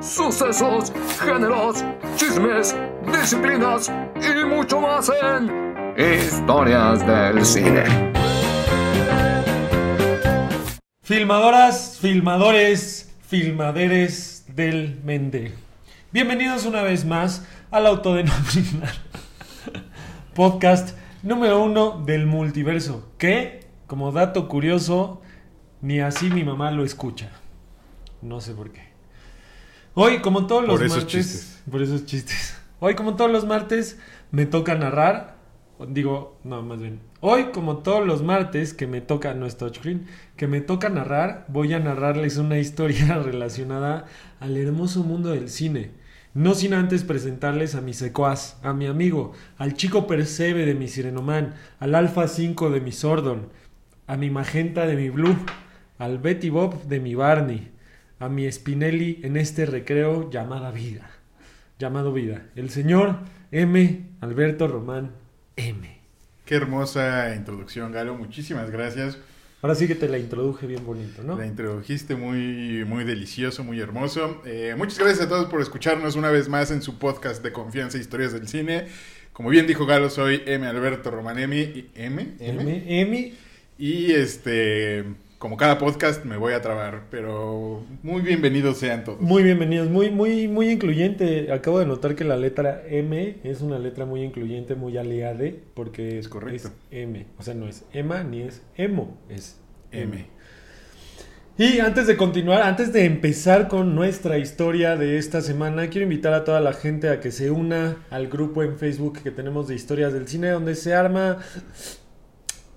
sucesos, géneros, chismes, disciplinas y mucho más en Historias del Cine. Filmadoras, filmadores, filmaderes del Mende. Bienvenidos una vez más al autodenominado podcast número uno del multiverso. Que, como dato curioso, ni así mi mamá lo escucha. No sé por qué. Hoy, como todos los Por esos martes. chistes. Por esos chistes. Hoy, como todos los martes, me toca narrar. Digo, no, más bien. Hoy, como todos los martes que me toca, no es touchscreen, que me toca narrar, voy a narrarles una historia relacionada al hermoso mundo del cine. No sin antes presentarles a mi secuaz, a mi amigo, al chico Percebe de mi Sirenoman, al Alfa 5 de mi Sordon, a mi Magenta de mi Blue, al Betty Bob de mi Barney, a mi Spinelli en este recreo llamada vida, llamado vida, el señor M. Alberto Román M. Qué hermosa introducción, Galo. Muchísimas gracias. Ahora sí que te la introduje bien bonito, ¿no? La introdujiste muy, muy delicioso, muy hermoso. Eh, muchas gracias a todos por escucharnos una vez más en su podcast de confianza e historias del cine. Como bien dijo Galo, soy M. Alberto Romanemi. y- ¿M? M. M. Y este, como cada podcast, me voy a trabar, pero muy bienvenidos sean todos. Muy bienvenidos, muy, muy, muy incluyente. Acabo de notar que la letra M es una letra muy incluyente, muy aliada, porque Es correcto. es M. O sea, no es Emma ni es Emo, es M. M. Y antes de continuar, antes de empezar con nuestra historia de esta semana, quiero invitar a toda la gente a que se una al grupo en Facebook que tenemos de historias del cine, donde se arma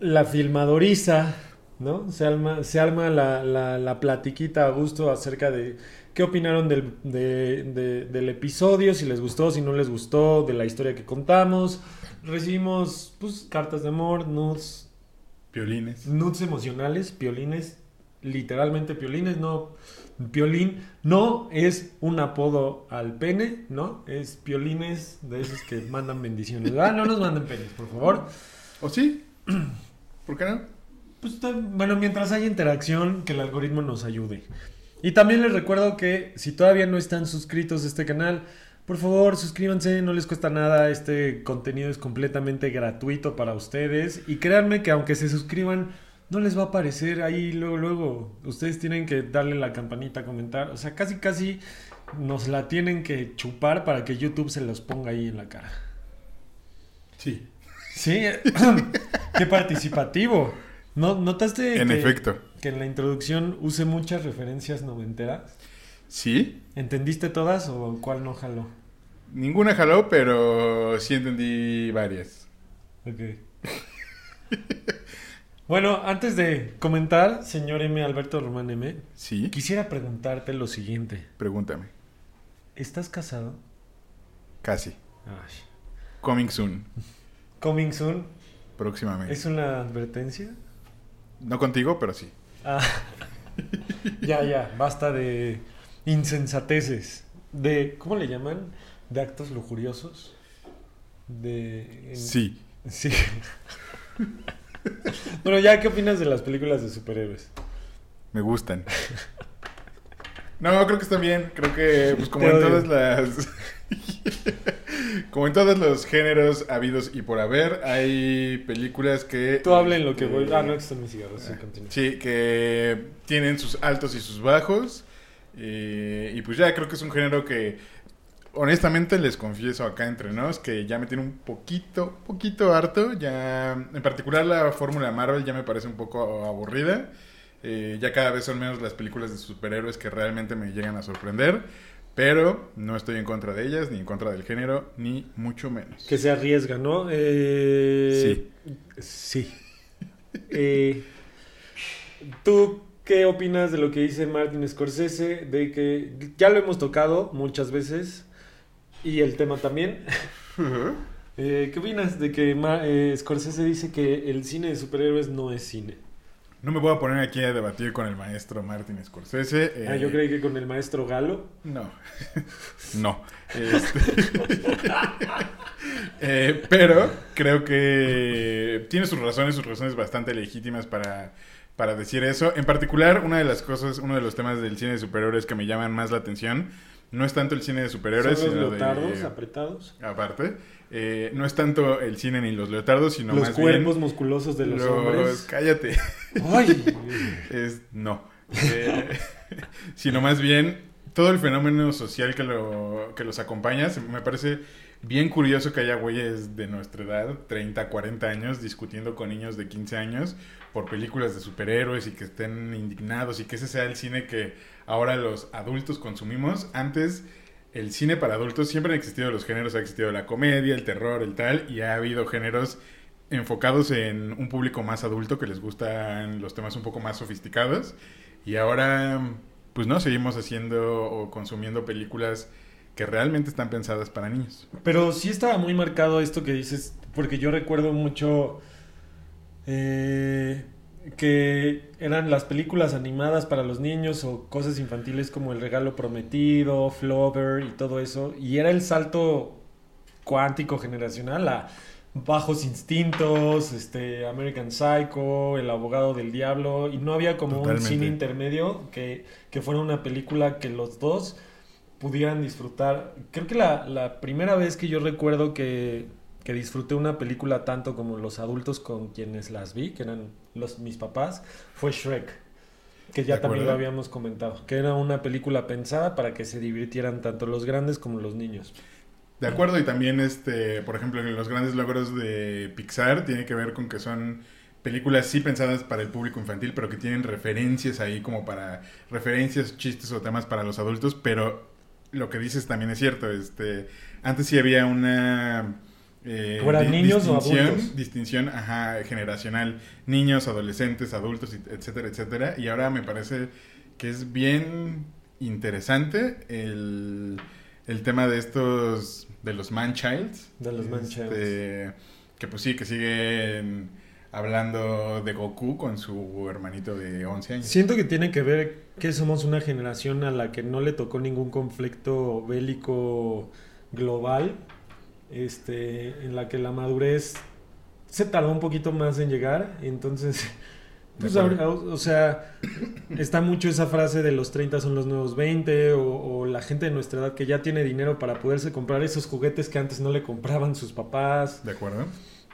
la filmadoriza, ¿no? Se arma, se arma la, la, la platiquita a gusto acerca de qué opinaron del, de- de- del episodio, si les gustó, si no les gustó, de la historia que contamos. Recibimos pues, cartas de amor, nudes, Violines. nudes emocionales, piolines, literalmente piolines, no, piolín no es un apodo al pene, ¿no? Es piolines de esos que mandan bendiciones. Ah, no nos manden penes, por favor. ¿O sí? ¿Por qué no? Pues bueno, mientras haya interacción, que el algoritmo nos ayude. Y también les recuerdo que si todavía no están suscritos a este canal, por favor suscríbanse, no les cuesta nada, este contenido es completamente gratuito para ustedes. Y créanme que aunque se suscriban, no les va a aparecer ahí luego, luego. Ustedes tienen que darle la campanita, comentar. O sea, casi, casi nos la tienen que chupar para que YouTube se los ponga ahí en la cara. Sí. Sí, qué participativo. ¿No, ¿Notaste En que, efecto. que en la introducción use muchas referencias noventeras? Sí. ¿Entendiste todas o cuál no jaló? Ninguna jaló, pero sí entendí varias. Ok. bueno, antes de comentar, señor M. Alberto Román M., Sí. quisiera preguntarte lo siguiente. Pregúntame. ¿Estás casado? Casi. Ay. Coming soon. Coming soon. Próximamente. ¿Es una advertencia? No contigo, pero sí. Ah. ya, ya, basta de insensateces. De, ¿cómo le llaman? De actos lujuriosos. De... en- Sí. Sí. bueno, ya, ¿qué opinas de las películas de superhéroes? Me gustan. No, creo que están bien. Creo que, pues, como en todas las. como en todos los géneros habidos y por haber, hay películas que. Tú habla en lo que este, voy... Ah, no, que están mis cigarros, sí, continúa. Sí, que tienen sus altos y sus bajos. eh, y pues ya creo que es un género que, honestamente, les confieso acá entre nos, que ya me tiene un poquito, poquito harto. Ya, en particular la fórmula Marvel ya me parece un poco aburrida. Eh, ya cada vez son menos las películas de superhéroes que realmente me llegan a sorprender. Pero no estoy en contra de ellas, ni en contra del género, ni mucho menos. Que se arriesga, ¿no? Eh, Sí. Eh, ¿Tú qué opinas de lo que dice Martin Scorsese? De que ya lo hemos tocado muchas veces y el tema también. Eh, ¿Qué opinas de que eh, Scorsese dice que el cine de superhéroes no es cine? No me voy a poner aquí a debatir con el maestro Martin Scorsese. eh, Ah, yo creí que con el maestro Galo. No. no. Este- Eh, pero creo que tiene sus razones, sus razones bastante legítimas para para decir eso. En particular, una de las cosas, uno de los temas del cine de superhéroes que me llaman más la atención, no es tanto el cine de superhéroes, Son los sino leotardos de... apretados. Aparte, eh, no es tanto el cine ni los leotardos, sino los más cuerpos bien... musculosos de los, los- hombres. Cállate. ¡Ay! Es, no. Eh, sino más bien todo el fenómeno social que, lo, que los acompaña. Me parece bien curioso que haya güeyes de nuestra edad, 30, 40 años, discutiendo con niños de 15 años por películas de superhéroes y que estén indignados y que ese sea el cine que ahora los adultos consumimos. Antes, el cine para adultos siempre han existido los géneros, ha existido la comedia, el terror, el tal, y ha habido géneros enfocados en un público más adulto que les gustan los temas un poco más sofisticados. Y ahora, pues no, seguimos haciendo o consumiendo películas que realmente están pensadas para niños. Pero sí estaba muy marcado esto que dices, porque yo recuerdo mucho eh, que eran las películas animadas para los niños o cosas infantiles como El Regalo Prometido, Flover y todo eso. Y era el salto cuántico generacional a Bajos Instintos, este, American Psycho, El Abogado del Diablo. Y no había como Totalmente. un cine intermedio que, que fuera una película que los dos pudieran disfrutar. Creo que la, la primera vez que yo recuerdo que, que disfruté una película tanto como los adultos con quienes las vi, que eran los, mis papás, fue Shrek. Que ya también lo habíamos comentado. Que era una película pensada para que se divirtieran tanto los grandes como los niños. De acuerdo, y también, este, por ejemplo, los grandes logros de Pixar tiene que ver con que son películas sí pensadas para el público infantil, pero que tienen referencias ahí como para referencias, chistes o temas para los adultos, pero lo que dices también es cierto, este, antes sí había una eh, ¿Fuera di- niños o distinción, adultos? distinción, ajá, generacional, niños, adolescentes, adultos, etcétera, etcétera, y ahora me parece que es bien interesante el, el tema de estos, de los man-childs, De los man-childs. este, que pues sí, que siguen hablando de Goku con su hermanito de 11 años. Siento que tiene que ver que somos una generación a la que no le tocó ningún conflicto bélico global, este, en la que la madurez se tardó un poquito más en llegar, entonces, pues, ahora- o sea, está mucho esa frase de los 30 son los nuevos 20, o, o la gente de nuestra edad que ya tiene dinero para poderse comprar esos juguetes que antes no le compraban sus papás. ¿De acuerdo?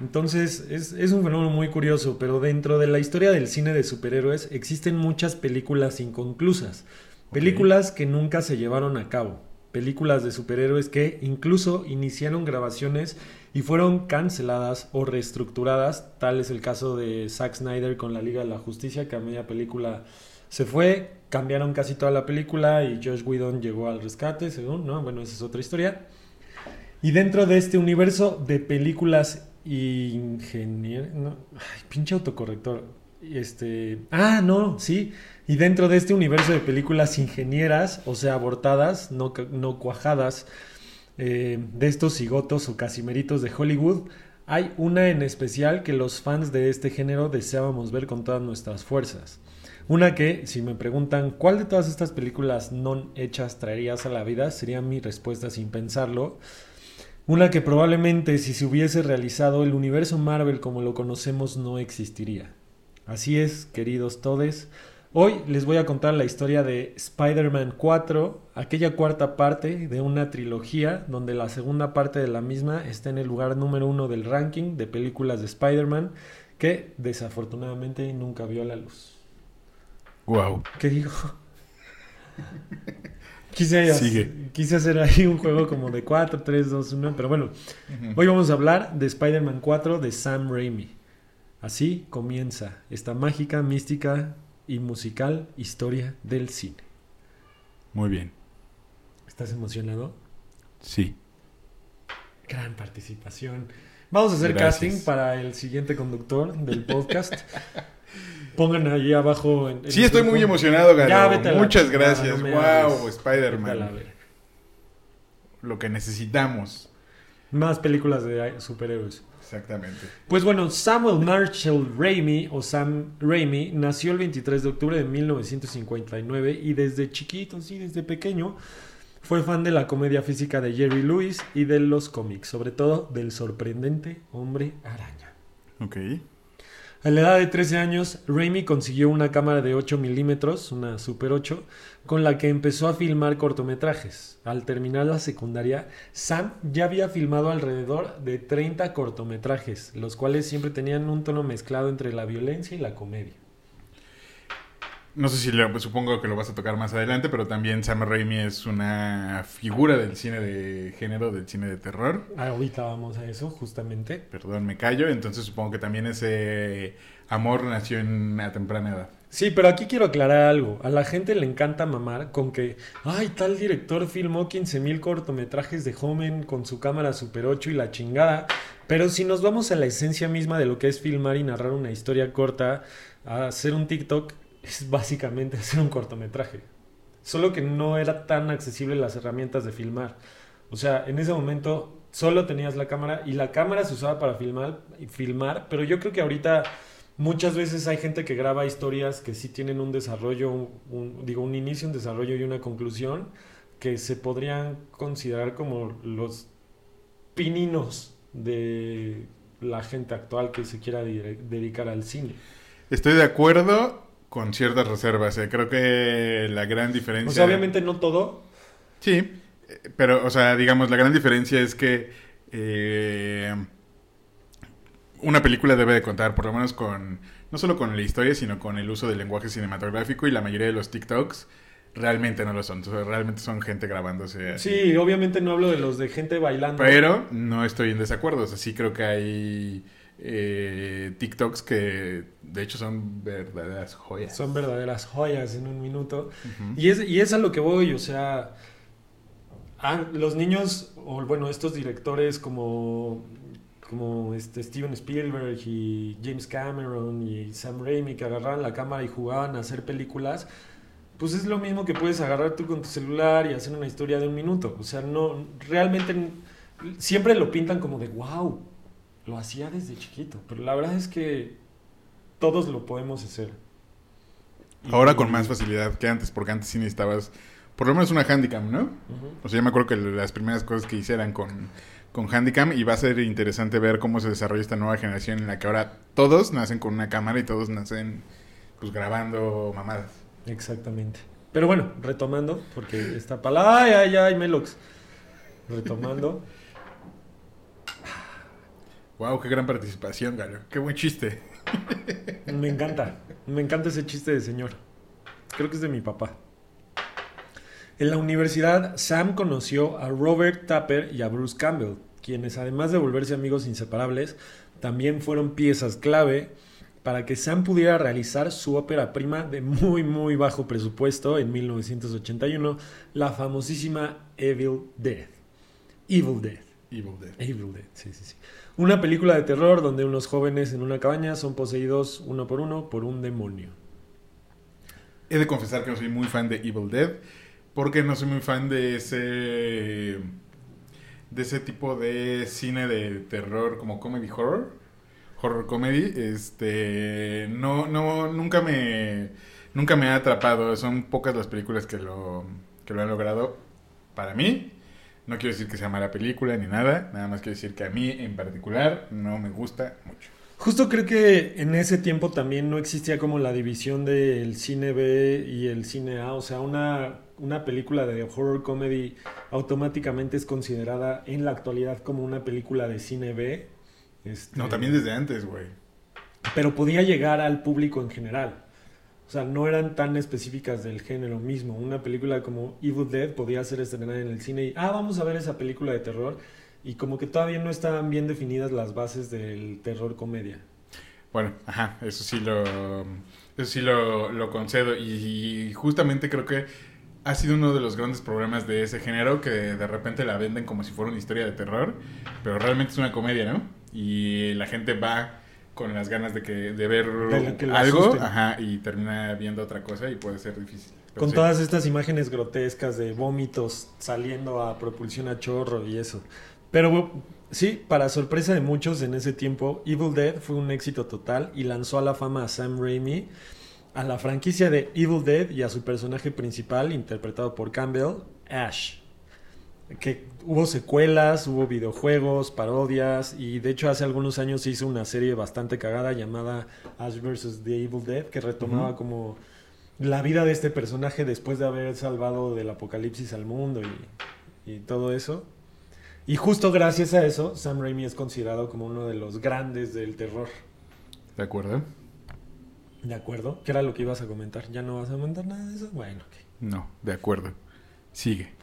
Entonces, es, es un fenómeno muy curioso, pero dentro de la historia del cine de superhéroes existen muchas películas inconclusas, películas que nunca se llevaron a cabo, películas de superhéroes que incluso iniciaron grabaciones y fueron canceladas o reestructuradas, tal es el caso de Zack Snyder con la Liga de la Justicia, que a media película se fue, cambiaron casi toda la película y Josh Whedon llegó al rescate, según, ¿no? Bueno, esa es otra historia. Y dentro de este universo de películas ingenier... No, ay, pinche autocorrector. Este... Ah, no, sí. Y dentro de este universo de películas ingenieras, o sea, abortadas, no, no cuajadas, eh, de estos cigotos o casimeritos de Hollywood, hay una en especial que los fans de este género deseábamos ver con todas nuestras fuerzas. Una que, si me preguntan cuál de todas estas películas no hechas traerías a la vida, sería mi respuesta sin pensarlo. Una que probablemente si se hubiese realizado el universo Marvel como lo conocemos no existiría. Así es, queridos todes. Hoy les voy a contar la historia de Spider-Man 4, aquella cuarta parte de una trilogía donde la segunda parte de la misma está en el lugar número uno del ranking de películas de Spider-Man que desafortunadamente nunca vio la luz. Wow. ¿Qué digo? Quise, Sigue. quise hacer ahí un juego como de 4, 3, 2, 1, pero bueno, hoy vamos a hablar de Spider-Man 4 de Sam Raimi. Así comienza esta mágica, mística y musical historia del cine. Muy bien. ¿Estás emocionado? Sí. Gran participación. Vamos a hacer Gracias. casting para el siguiente conductor del podcast. Pongan ahí abajo. en- en Sí, estoy grupo. muy emocionado, Garo. La Muchas gracias. wow, Spider-Man. Lo que necesitamos. Más películas de superhéroes. Exactamente. Pues bueno, Samuel Marshall Raimi o Sam Raimi nació el 23 de octubre de 1959 y desde chiquito, sí, desde pequeño, fue fan de la comedia física de Jerry Lewis y de los cómics, sobre todo del sorprendente Hombre Araña. Ok. A la edad de 13 años, Raimi consiguió una cámara de 8 milímetros, una Super 8, con la que empezó a filmar cortometrajes. Al terminar la secundaria, Sam ya había filmado alrededor de 30 cortometrajes, los cuales siempre tenían un tono mezclado entre la violencia y la comedia. No sé si lo, supongo que lo vas a tocar más adelante, pero también Sam Raimi es una figura del cine de género, del cine de terror. Ahorita vamos a eso, justamente. Perdón, me callo. Entonces supongo que también ese amor nació en una temprana edad. Sí, pero aquí quiero aclarar algo. A la gente le encanta mamar con que, ay, tal director filmó 15.000 cortometrajes de joven con su cámara Super 8 y la chingada. Pero si nos vamos a la esencia misma de lo que es filmar y narrar una historia corta, a hacer un TikTok, es básicamente hacer un cortometraje. Solo que no era tan accesible las herramientas de filmar. O sea, en ese momento solo tenías la cámara y la cámara se usaba para filmar, filmar pero yo creo que ahorita muchas veces hay gente que graba historias que sí tienen un desarrollo, digo, un inicio, un desarrollo y una conclusión que se podrían considerar como los pininos de la gente actual que se quiera dedicar al cine. Estoy de acuerdo, con ciertas reservas. Eh. Creo que la gran diferencia... O sea, obviamente no todo. Sí, eh, pero, o sea, digamos, la gran diferencia es que eh, una película debe de contar, por lo menos con, no solo con la historia, sino con el uso del lenguaje cinematográfico y la mayoría de los TikToks realmente no lo son. realmente son gente grabándose. Sí, obviamente no hablo de los de gente bailando. Pero no estoy en desacuerdo. O sea, sí creo que hay eh, TikToks que de hecho son verdaderas joyas. Son verdaderas joyas en un minuto. y, es, y es a lo que voy, o sea, los niños, o bueno, estos directores como, como este Steven Spielberg y James Cameron y Sam Raimi que agarraban la cámara y jugaban a hacer películas, pues es lo mismo que puedes agarrar tú con tu celular y hacer una historia de un minuto. O sea, no, realmente siempre lo pintan como de wow lo hacía desde chiquito, pero la verdad es que todos lo podemos hacer. Ahora con más facilidad que antes, porque antes sí necesitabas por lo menos una handicam, ¿no? O sea, yo me acuerdo que las primeras cosas que hice eran con, con handicam y va a ser interesante ver cómo se desarrolla esta nueva generación en la que ahora todos nacen con una cámara y todos nacen pues grabando mamadas. Exactamente. Pero bueno, retomando, porque está para... ¡Ay, ay, ay, Melox! Retomando. Wow, qué gran participación, Galo. Qué buen chiste. Me encanta. Me encanta ese chiste de señor. Creo que es de mi papá. En la universidad, Sam conoció a Robert Tapper y a Bruce Campbell, quienes además de volverse amigos inseparables, también fueron piezas clave para que Sam pudiera realizar su ópera prima de muy muy bajo presupuesto en 1981, la famosísima Evil Dead. Evil Dead. Evil Dead. Evil Dead, sí, sí, sí. Una película de terror donde unos jóvenes en una cabaña son poseídos uno por uno por un demonio. He de confesar que no soy muy fan de Evil Dead porque no soy muy fan de ese de ese tipo de cine de terror como comedy horror, horror comedy, este no no nunca me nunca me ha atrapado, son pocas las películas que lo que lo han logrado para mí no quiero decir que sea mala película ni nada, nada más quiero decir que a mí en particular no me gusta mucho. Justo creo que en ese tiempo también no existía como la división del cine B y el cine A, o sea, una, una película de horror comedy automáticamente es considerada en la actualidad como una película de cine B. Este, no, también desde antes, güey. Pero podía llegar al público en general. O sea, no eran tan específicas del género mismo. Una película como Evil Dead podía ser estrenada en el cine y, ah, vamos a ver esa película de terror. Y como que todavía no estaban bien definidas las bases del terror comedia. Bueno, ajá, eso sí lo, eso sí lo, lo concedo. Y, y, justamente creo que ha sido uno de los grandes problemas de ese género que de repente la venden como si fuera una historia de terror, pero realmente es una comedia, ¿no? Y la gente va con las ganas de que de ver algo ajá, y termina viendo otra cosa y puede ser difícil. con todas estas imágenes grotescas de vómitos saliendo a propulsión a chorro y eso. Pero sí, para sorpresa de muchos en ese tiempo, Evil Dead fue un éxito total y lanzó a la fama a Sam Raimi, a la franquicia de Evil Dead y a su personaje principal, interpretado por Campbell, Ash. que hubo secuelas, hubo videojuegos, parodias y de hecho hace algunos años se hizo una serie bastante cagada llamada Ash vs. The Evil Dead que retomaba como la vida de este personaje después de haber salvado del apocalipsis al mundo y, y todo eso. Y justo gracias a eso, Sam Raimi es considerado como uno de los grandes del terror. ¿De acuerdo? ¿De acuerdo? ¿Qué era lo que ibas a comentar? ¿Ya no vas a comentar nada de eso? Bueno, ok. No, de acuerdo. Sigue.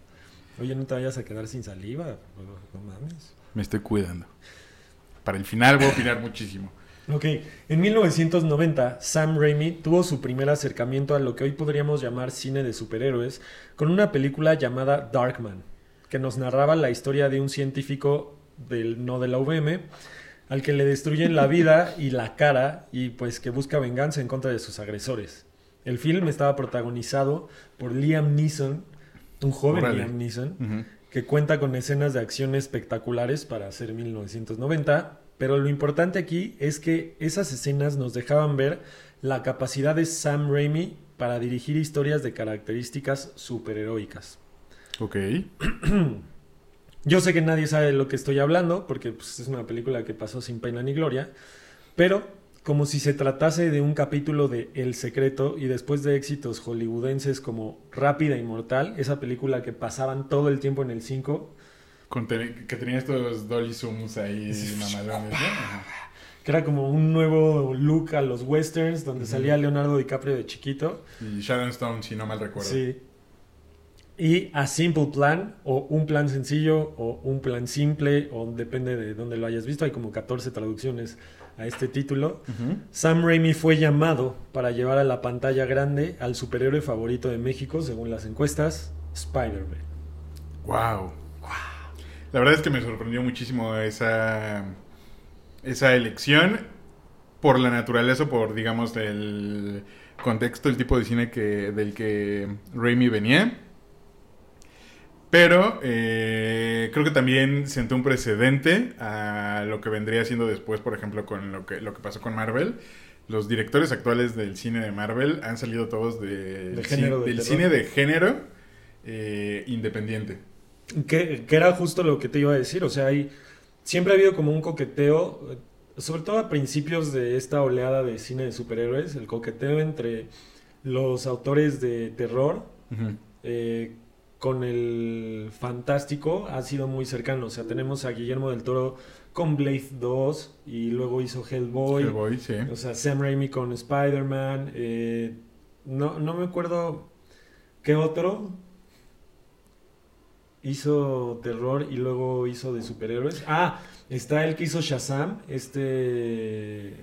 Oye, no te vayas a quedar sin saliva. No mames. Me estoy cuidando. Para el final voy a opinar muchísimo. Ok, en 1990 Sam Raimi tuvo su primer acercamiento a lo que hoy podríamos llamar cine de superhéroes con una película llamada Darkman, que nos narraba la historia de un científico del no de la UVM al que le destruyen la vida y la cara y pues que busca venganza en contra de sus agresores. El film estaba protagonizado por Liam Neeson, un joven Órale. Liam Neeson, que cuenta con escenas de acción espectaculares para hacer 1990, pero lo importante aquí es que esas escenas nos dejaban ver la capacidad de Sam Raimi para dirigir historias de características superheroicas. Ok. Yo sé que nadie sabe de lo que estoy hablando, porque pues, es una película que pasó sin pena ni gloria, pero como si se tratase de un capítulo de El Secreto y después de éxitos hollywoodenses como Rápida y Mortal, esa película que pasaban todo el tiempo en el 5, Con tele- que tenía estos dolly zooms ahí ¿no? Que era como un nuevo look a los westerns, donde Ujú. salía Leonardo DiCaprio de chiquito. Y Sharon Stone, si no mal recuerdo. Sí. Y A Simple Plan, o Un Plan Sencillo, o Un Plan Simple, o depende de dónde lo hayas visto, hay como 14 traducciones a este título. Sam Raimi fue llamado para llevar a la pantalla grande al superhéroe favorito de México, según las encuestas, Spider-Man. Wow. La verdad es que me sorprendió muchísimo esa, esa elección por la naturaleza, por, digamos, el contexto, el tipo de cine que, del que Raimi venía. Pero eh, creo que también sentó un precedente a lo que vendría siendo después, por ejemplo, con lo que, lo que pasó con Marvel. Los directores actuales del cine de Marvel han salido todos de- Del cine de género eh, independiente. Que, que era justo lo que te iba a decir, o sea, hay, siempre ha habido como un coqueteo, eh, sobre todo a principios de esta oleada de cine de superhéroes, el coqueteo entre los autores de terror eh, con el fantástico ha sido muy cercano, o sea, tenemos a Guillermo del Toro con Blade 2 y luego hizo Hellboy, Hellboy, sí. o sea, Sam Raimi con Spider-Man, eh, no, no me acuerdo qué otro hizo terror y luego hizo de superhéroes. Ah, está el que hizo Shazam, este...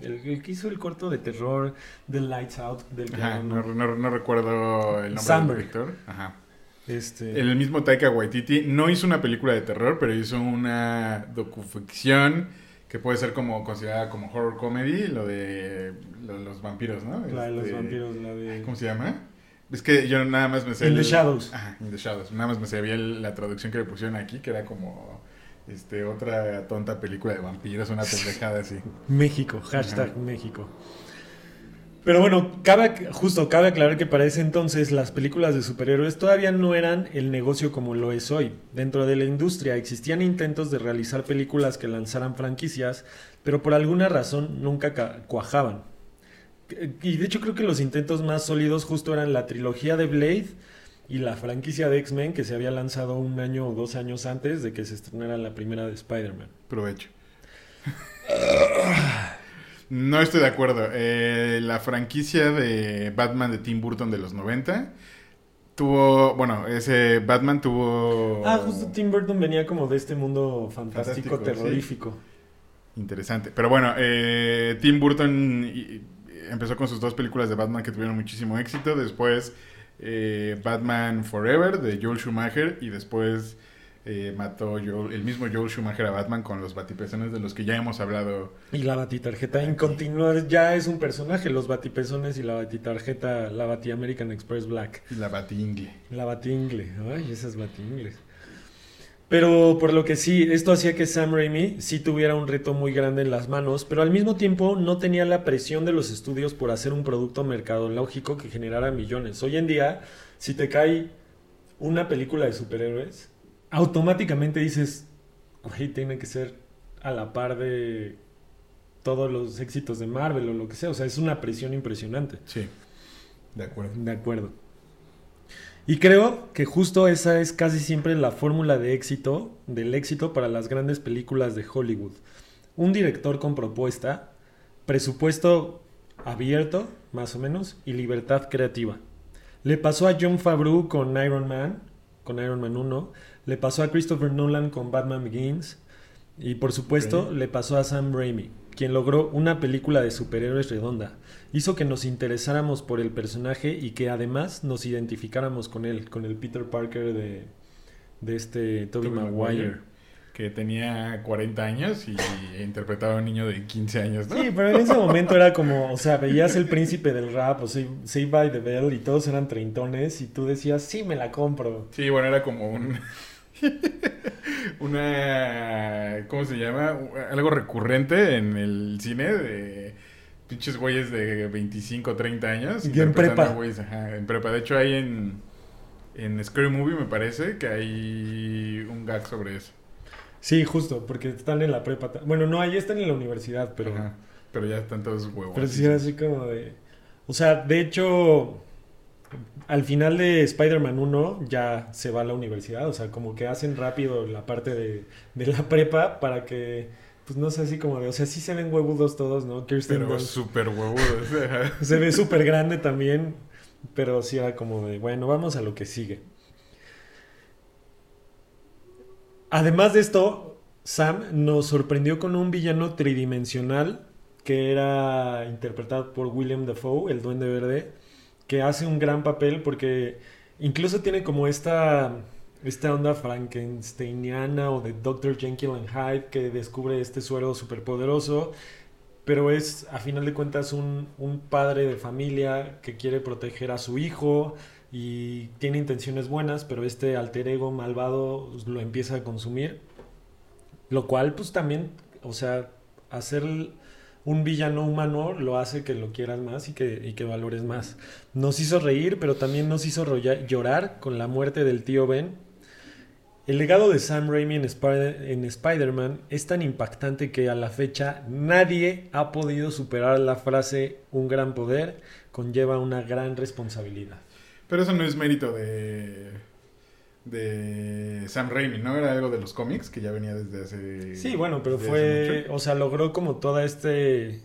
El, el que hizo el corto de terror de Lights Out del que Ajá, no, no- no recuerdo el nombre Sandberg. del director. Ajá. Este, El mismo Taika Waititi no hizo una película de terror, pero hizo una docuficción que puede ser como considerada como horror comedy, lo de lo- los vampiros, ¿no? la de los Este, vampiros, la de... ¿Cómo se llama? Es que yo nada más me sé... In the Shadows. Ajá, In the Shadows. Nada más me sabía la traducción que le pusieron aquí, que era como este otra tonta película de vampiros, una pendejada así. México, hashtag Ajá. México. Pero bueno, cabe, justo cabe aclarar que para ese entonces las películas de superhéroes todavía no eran el negocio como lo es hoy. Dentro de la industria existían intentos de realizar películas que lanzaran franquicias, pero por alguna razón nunca ca- cuajaban. Y de hecho creo que los intentos más sólidos justo eran la trilogía de Blade y la franquicia de X-Men que se había lanzado un año o dos años antes de que se estrenara la primera de Spider-Man. Provecho. No estoy de acuerdo. Eh, la franquicia de Batman de Tim Burton de los 90 tuvo, bueno, ese Batman tuvo... Ah, justo Tim Burton venía como de este mundo fantástico, Fantástico, sí. terrorífico. Interesante. Pero bueno, eh, Tim Burton empezó con sus dos películas de Batman que tuvieron muchísimo éxito. Después eh, Batman Forever de Joel Schumacher y después eh, mató Joel- el mismo Joel Schumacher a Batman con los batipezones de los que ya hemos hablado. Y la batitarjeta en continuar ya es un personaje, los batipezones y la batitarjeta, la bati American Express Black. Y la batingle. La batingle, ay, esas batingles. Pero por lo que sí, esto hacía que Sam Raimi sí tuviera un reto muy grande en las manos, pero al mismo tiempo no tenía la presión de los estudios por hacer un producto mercadológico que generara millones. Hoy en día, si te cae una película de superhéroes, automáticamente dices, güey, tiene que ser a la par de todos los éxitos de Marvel o lo que sea. O sea, es una presión impresionante. Sí, de acuerdo. De acuerdo. Y creo que justo esa es casi siempre la fórmula de éxito, del éxito para las grandes películas de Hollywood. Un director con propuesta, presupuesto abierto, más o menos, y libertad creativa. Le pasó a John Favreau con Iron Man, con Iron Man 1, le pasó a Christopher Nolan con Batman Begins, y por supuesto le pasó a Sam Raimi, quien logró una película de superhéroes redonda. Hizo que nos interesáramos por el personaje y que además nos identificáramos con él, con el Peter Parker de, de este Tobey Maguire. Que tenía 40 años y interpretaba a un niño de 15 años, ¿no? Sí, pero en ese momento era como, o sea, veías el príncipe del rap o Save, Saved by the Bell y todos eran treintones y tú decías, sí, me la compro. Sí, bueno, era como un... una... ¿Cómo se llama? Algo recurrente en el cine de pinches güeyes de 25, 30 años. Y en prepa. güeyes, ajá, en prepa. De hecho, hay en, en Scary Movie, me parece, que hay un gag sobre eso. Sí, justo, porque están en la prepa. Bueno, no, ahí están en la universidad, pero... Ajá, Pero ya están todos huevos. Pero sí era así como de... O sea, de hecho, al final de Spider-Man 1 ya se va a la universidad. O sea, como que hacen rápido la parte de, de la prepa para que, pues no sé, así como de... O sea, sí se ven huevudos todos, ¿no? Kirsten Pero súper huevudos. se ve súper grande también, pero sí era como de, bueno, vamos a lo que sigue. Además de esto, Sam nos sorprendió con un villano tridimensional que era interpretado por William Dafoe, el Duende Verde, que hace un gran papel porque incluso tiene como esta, esta onda frankensteiniana o de Dr. Jekyll and Hyde que descubre este suero superpoderoso, pero es a final de cuentas un, un padre de familia que quiere proteger a su hijo y tiene intenciones buenas, pero este alter ego malvado lo empieza a consumir. Lo cual, pues también, o sea, hacer un villano humano lo hace que lo quieras más y que, y que valores más. Nos hizo reír, pero también nos hizo llorar con la muerte del tío Ben. El legado de Sam Raimi en, en Spider-Man es tan impactante que a la fecha nadie ha podido superar la frase un gran poder conlleva una gran responsabilidad. Pero eso no es mérito de... De Sam Raimi, ¿no? Era algo de los cómics que ya venía desde hace... Sí, bueno, pero fue, o sea, logró como todo este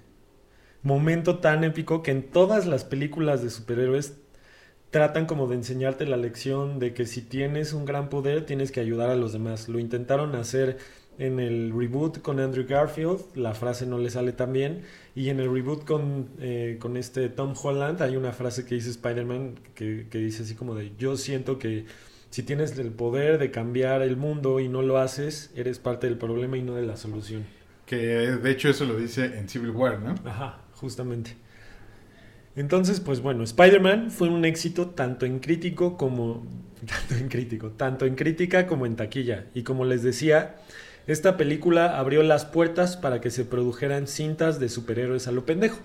momento tan épico que en todas las películas de superhéroes tratan como de enseñarte la lección de que si tienes un gran poder tienes que ayudar a los demás. Lo intentaron hacer en el reboot con Andrew Garfield, la frase no le sale tan bien, y en el reboot con, eh, con este Tom Holland hay una frase que dice Spider-Man que, que dice así como de yo siento que si tienes el poder de cambiar el mundo y no lo haces, eres parte del problema y no de la solución. Que de hecho eso lo dice en Civil War, ¿no? Ajá, justamente. Entonces, pues bueno, Spider-Man fue un éxito tanto en crítico como tanto en crítico, tanto en crítica como en taquilla. Y como les decía, esta película abrió las puertas para que se produjeran cintas de superhéroes a lo pendejo.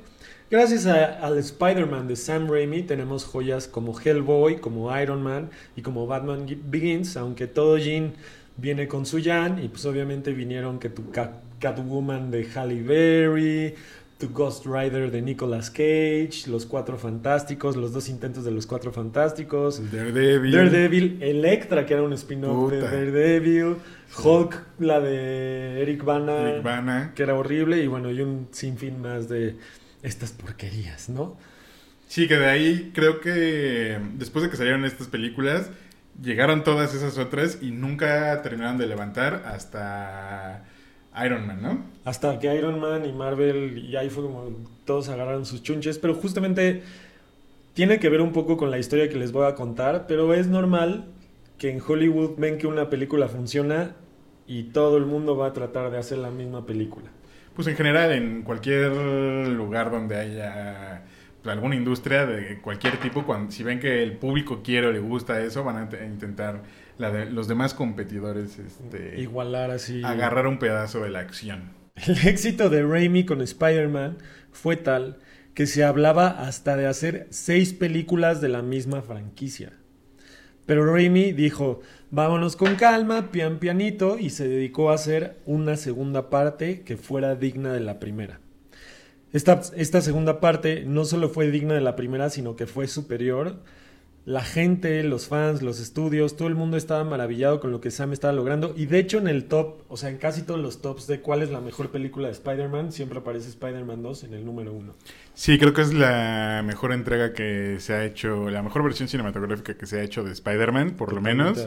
Gracias a- al Spider-Man de Sam Raimi tenemos joyas como Hellboy, como Iron Man y como Batman Begins, aunque todo Jean viene con su Jan y pues obviamente vinieron que tu Cat- Catwoman de Halle Berry, tu Ghost Rider de Nicolas Cage, los Cuatro Fantásticos, los dos intentos de los Cuatro Fantásticos, Daredevil. Daredevil, Electra que era un spin-off de. Daredevil, Hulk la de Eric Bana Bana. que era horrible y bueno, y un sinfín más de estas porquerías, ¿no? Sí, que de ahí creo que después de que salieron estas películas, llegaron todas esas otras y nunca terminaron de levantar hasta Iron Man, ¿no? Hasta que Iron Man y Marvel, y ahí fue como todos agarraron sus chunches, pero justamente tiene que ver un poco con la historia que les voy a contar, pero es normal que en Hollywood ven que una película funciona y todo el mundo va a tratar de hacer la misma película. Pues en general, en cualquier lugar donde haya pues, alguna industria de cualquier tipo, cuando, si ven que el público quiere o le gusta eso, van a te- intentar la de- los demás competidores este, Igualar así. agarrar un pedazo de la acción. El éxito de Raimi con Spider-Man fue tal que se hablaba hasta de hacer seis películas de la misma franquicia. Pero Raimi dijo, vámonos con calma, pian pianito, y se dedicó a hacer una segunda parte que fuera digna de la primera. Esta, esta segunda parte no solo fue digna de la primera, sino que fue superior la gente, los fans, los estudios, todo el mundo estaba maravillado con lo que Sam estaba logrando. Y de hecho en el top, o sea, en casi todos los tops de cuál es la mejor película de Spider-Man, siempre aparece Spider-Man 2 en el número uno. Sí, creo que es la mejor entrega que se ha hecho, la mejor versión cinematográfica que se ha hecho de Spider-Man, por lo menos.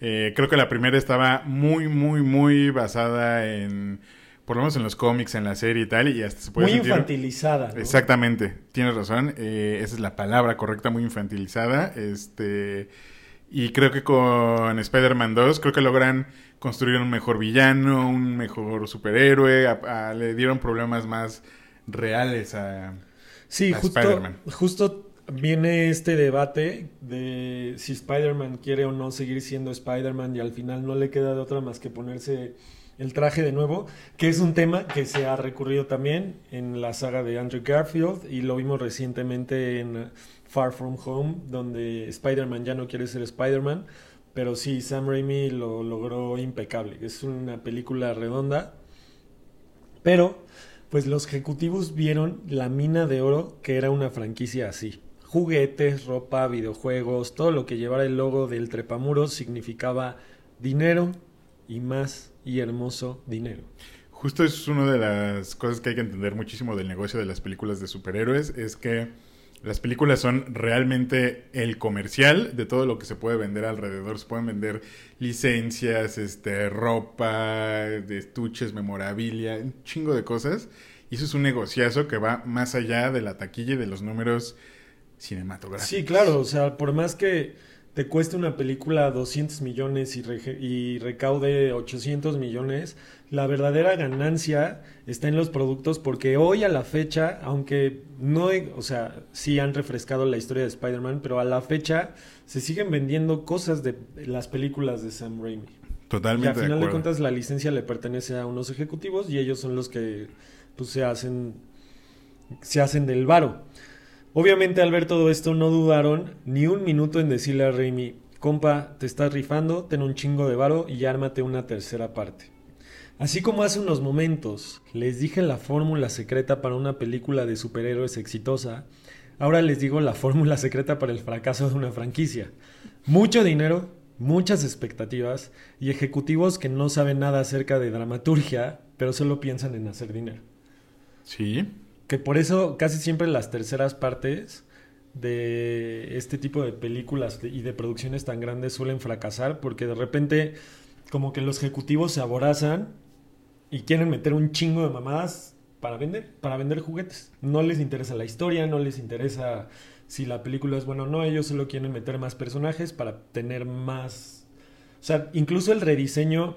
Eh, creo que la primera estaba muy, muy, muy basada en por lo menos en los cómics, en la serie y tal, y hasta se puede Muy infantilizada. Exactamente, tienes razón, eh, esa es la palabra correcta, muy infantilizada, este... Y creo que con Spider-Man 2 creo que logran construir un mejor villano, un mejor superhéroe, le dieron problemas más reales a, sí, justo, justo viene este debate de si Spider-Man quiere o no seguir siendo Spider-Man y al final no le queda de otra más que ponerse el traje de nuevo, que es un tema que se ha recurrido también en la saga de Andrew Garfield y lo vimos recientemente en Far From Home, donde Spider-Man ya no quiere ser Spider-Man, pero sí, Sam Raimi lo logró impecable. Es una película redonda, pero pues los ejecutivos vieron la mina de oro que era una franquicia así. Juguetes, ropa, videojuegos, todo lo que llevara el logo del trepamuros significaba dinero y más y hermoso dinero. Justo es una de las cosas que hay que entender muchísimo del negocio de las películas de superhéroes, es que las películas son realmente el comercial de todo lo que se puede vender alrededor. Se pueden vender licencias, este, ropa, de estuches, memorabilia, un chingo de cosas. Y eso es un negociazo que va más allá de la taquilla y de los números cinematográficos. Sí, claro, o sea, por más que te cueste una película 200 millones y, y, recaude 800 millones, la verdadera ganancia está en los productos porque hoy a la fecha, aunque no, o sea, sí han refrescado la historia de Spider-Man, pero a la fecha se siguen vendiendo cosas de las películas de Sam Raimi. Totalmente. Y al final de, cuentas la licencia le pertenece a unos ejecutivos y ellos son los que pues se hacen se hacen del varo. Obviamente al ver todo esto no dudaron ni un minuto en decirle a Raimi, compa, te estás rifando, ten un chingo de varo y ármate una tercera parte. Así como hace unos momentos les dije la fórmula secreta para una película de superhéroes exitosa, ahora les digo la fórmula secreta para el fracaso de una franquicia. Mucho dinero, muchas expectativas y ejecutivos que no saben nada acerca de dramaturgia, pero solo piensan en hacer dinero. Sí, que por eso casi siempre las terceras partes de este tipo de películas y de producciones tan grandes suelen fracasar porque de repente como que los ejecutivos se aborazan y quieren meter un chingo de mamadas para vender, para vender juguetes. No les interesa la historia, no les interesa si la película es buena o no, ellos solo quieren meter más personajes para tener más... O sea, incluso el rediseño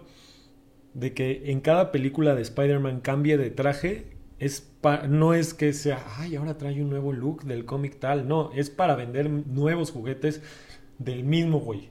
de que en cada película de Spider-Man cambie de traje es no es que sea, ay, ahora trae un nuevo look del cómic tal, no, es para vender nuevos juguetes del mismo güey.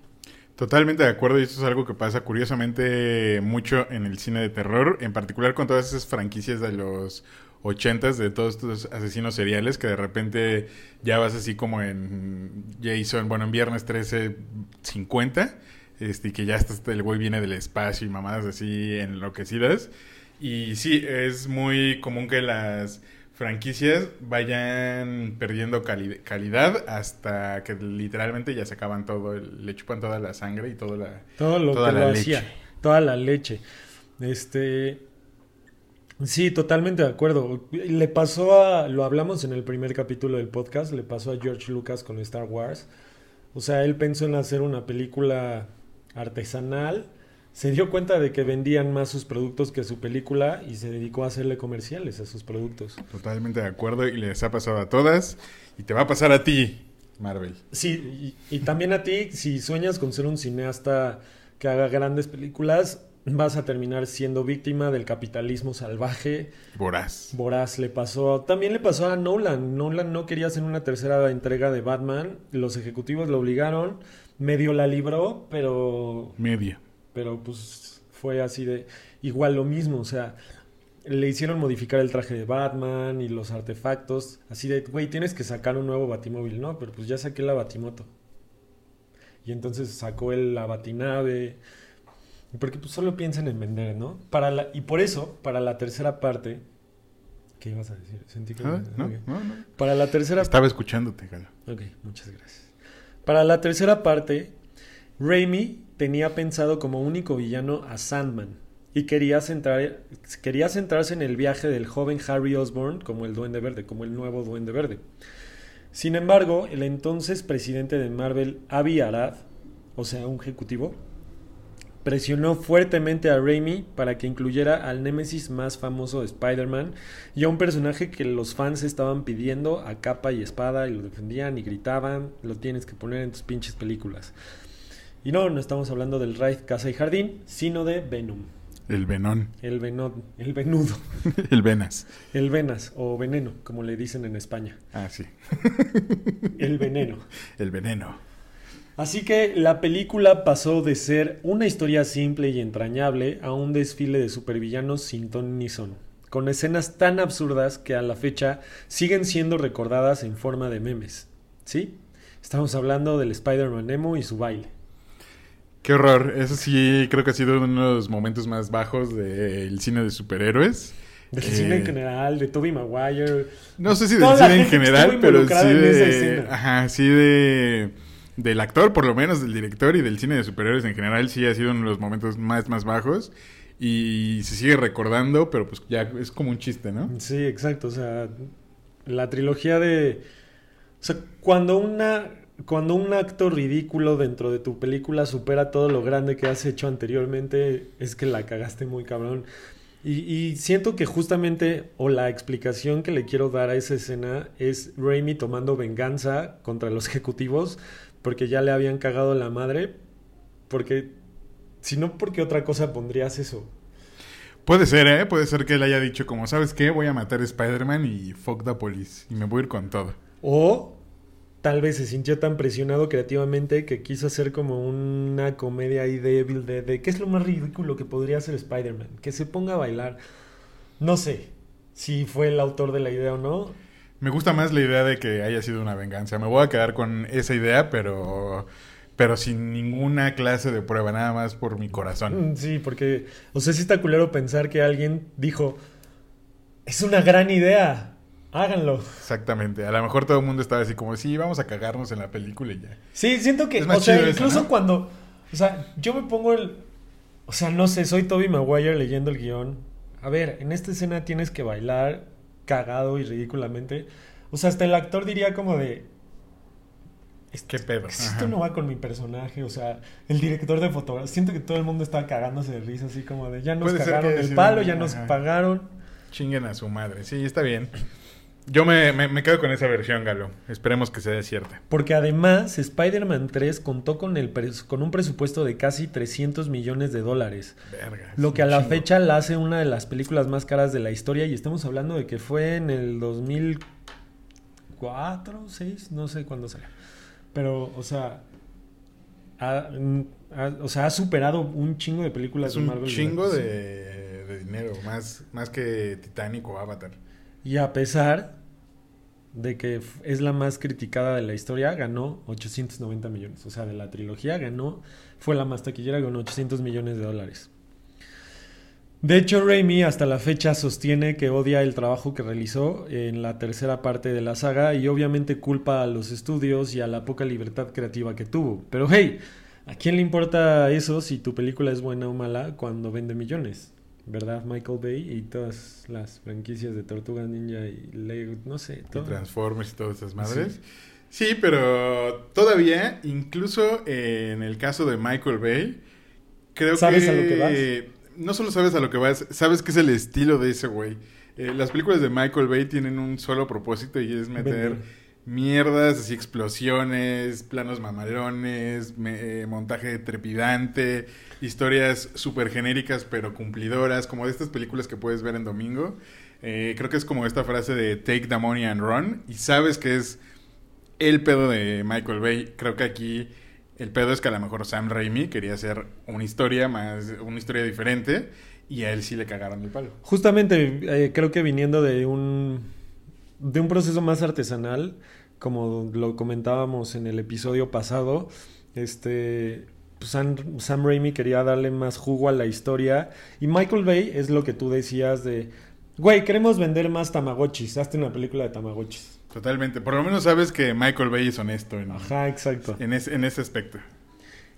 Totalmente de acuerdo y esto es algo que pasa curiosamente mucho en el cine de terror, en particular con todas esas franquicias de los ochentas de todos estos asesinos seriales que de repente ya vas así como en Jason, bueno, en Viernes 13, 50, este, que ya está, el güey viene del espacio y mamadas así enloquecidas. Y sí, es muy común que las franquicias vayan perdiendo calidad hasta que literalmente ya se acaban todo, le chupan toda la sangre y toda la, todo lo toda la leche. toda la leche. Este, sí, totalmente de acuerdo. Le pasó a, lo hablamos en el primer capítulo del podcast, le pasó a George Lucas con Star Wars. O sea, él pensó en hacer una película artesanal se dio cuenta de que vendían más sus productos que su película y se dedicó a hacerle comerciales a sus productos. Totalmente de acuerdo y les ha pasado a todas y te va a pasar a ti, Marvel. Sí, y, también a ti, si sueñas con ser un cineasta que haga grandes películas, vas a terminar siendo víctima del capitalismo salvaje. Voraz. Voraz le pasó. También le pasó a Nolan. Nolan no quería hacer una tercera entrega de Batman. Los ejecutivos lo obligaron. Medio la libró, pero. Media pero pues fue así de igual lo mismo, o sea, le hicieron modificar el traje de Batman y los artefactos, así de, güey, tienes que sacar un nuevo Batimóvil, ¿no? Pero pues ya saqué la Batimoto. Y entonces sacó el la batinave. Porque pues solo piensan en vender, ¿no? Para la, y por eso, para la tercera parte. ¿Qué ibas a decir? Sentí que. Ah, no, no. Para la tercera Estaba escuchándote, Galo. Ok, muchas gracias. Para la tercera parte, Raimi tenía pensado como único villano a Sandman y quería, quería centrarse en el viaje del joven Harry Osborn como el Duende Verde, como el nuevo Duende Verde. Sin embargo, el entonces presidente de Marvel, Avi Arad, o sea, un ejecutivo, presionó fuertemente a Raimi para que incluyera al némesis más famoso de Spider-Man y a un personaje que los fans estaban pidiendo a capa y espada y lo defendían y gritaban, lo tienes que poner en tus pinches películas. Y no, no estamos hablando del Raid Casa y Jardín, sino de Venom, El venón. el, veno- el venudo, El venas. el venas o veneno, como le dicen en España, Ah, sí. el veneno. El veneno. Así que la película pasó de ser una historia simple y entrañable a un desfile de supervillanos sin ton ni son, con escenas tan absurdas que a la fecha siguen siendo recordadas en forma de memes. ¿Sí? Estamos hablando del Spider-Man Nemo y su baile. Qué horror. Eso sí, creo que ha sido uno de los momentos más bajos del cine de superhéroes. Del Eh, cine en general, de Tobey Maguire. No sé si del cine en general, pero sí de. Ajá, sí de. Del actor, por lo menos, del director y del cine de superhéroes en general, sí ha sido uno de los momentos más, más bajos. Y se sigue recordando, pero pues ya es como un chiste, ¿no? Sí, exacto. O sea, la trilogía de. O sea, cuando una. Cuando un acto ridículo dentro de tu película supera todo lo grande que has hecho anteriormente, es que la cagaste muy cabrón. Y, y siento que justamente, o la explicación que le quiero dar a esa escena es Raimi tomando venganza contra los ejecutivos porque ya le habían cagado la madre. Porque, si no, ¿por qué otra cosa pondrías eso? Puede ser, ¿eh? Puede ser que él haya dicho, como, ¿sabes qué? Voy a matar a Spider-Man y fuck the police. Y me voy a ir con todo. O tal vez se sintió tan presionado creativamente que quiso hacer como una comedia ahí débil de, de qué es lo más ridículo que podría hacer Spider-Man. Que se ponga a bailar. No sé si fue el autor de la idea o no. Me gusta más la idea de que haya sido una venganza. Me voy a quedar con esa idea, pero. Pero sin ninguna clase de prueba, nada más por mi corazón. Mm, Sí, porque, o sea, sí está culero pensar que alguien dijo, es una gran idea, háganlo. Exactamente. A lo mejor todo el mundo estaba así como, sí, vamos a cagarnos en la película y ya. Sí, siento que, o sea, eso, incluso ¿no? cuando, o sea, yo me pongo el, o sea, no sé, soy Toby Maguire leyendo el guion. A ver, en esta escena tienes que bailar cagado y ridículamente. O sea, hasta el actor diría como de, ¿Qué pedo? esto Ajá. no va con mi personaje, o sea, el director de fotografía, siento que todo el mundo estaba cagándose de risa, así como de, ya nos cagaron el palo, ya nos pagaron. Chinguen a su madre. Sí, está bien. Yo me, me, me quedo con esa versión, Galo. Esperemos que sea cierta. Porque además Spider-Man 3 contó con, el con un presupuesto de casi 300 millones de dólares. Verga. Lo que a un la chingo. fecha la hace una de las películas más caras de la historia y estamos hablando de que fue en el 2004, 6, no sé cuándo salió. Pero, o sea, ha, ha- o sea, ha superado un chingo de películas Es de un Marvel. chingo de, de dinero. Más, más que Titanic o Avatar. Y a pesar de que es la más criticada de la historia, ganó 890 millones. O sea, de la trilogía ganó, fue la más taquillera con 800 millones de dólares. De hecho, Raimi hasta la fecha sostiene que odia el trabajo que realizó en la tercera parte de la saga y obviamente culpa a los estudios y a la poca libertad creativa que tuvo. Pero hey, ¿a quién le importa eso si tu película es buena o mala cuando vende millones? ¿Verdad? Michael Bay y todas las franquicias de Tortuga Ninja y Lego, no sé, Y todo. Transformers y todas esas madres. Sí. pero todavía, incluso en el caso de Michael Bay, creo ¿Sabes que... a lo que No solo sabes a lo que vas, sabes que es el estilo de ese güey. Eh, las películas de Michael Bay tienen un solo propósito y es meter Vender. Mierdas, así explosiones, planos mamalones, me- eh, montaje trepidante, historias súper genéricas pero cumplidoras, como de estas películas que puedes ver en domingo. Eh, creo que es como esta frase de take the money and run y sabes que es el pedo de Michael Bay. Creo que aquí el pedo es que a lo mejor Sam Raimi quería hacer una historia más, una historia diferente y a él sí le cagaron el palo. Justamente eh, creo que viniendo de un de un proceso más artesanal, como lo comentábamos en el episodio pasado, Este, pues, Sam, Sam Raimi quería darle más jugo a la historia. Y Michael Bay es lo que tú decías de, güey, queremos vender más Tamagotchis. Hazte una película de Tamagotchis. Totalmente. Por lo menos sabes que Michael Bay es honesto en, Ajá, exacto. en, ese, en ese aspecto.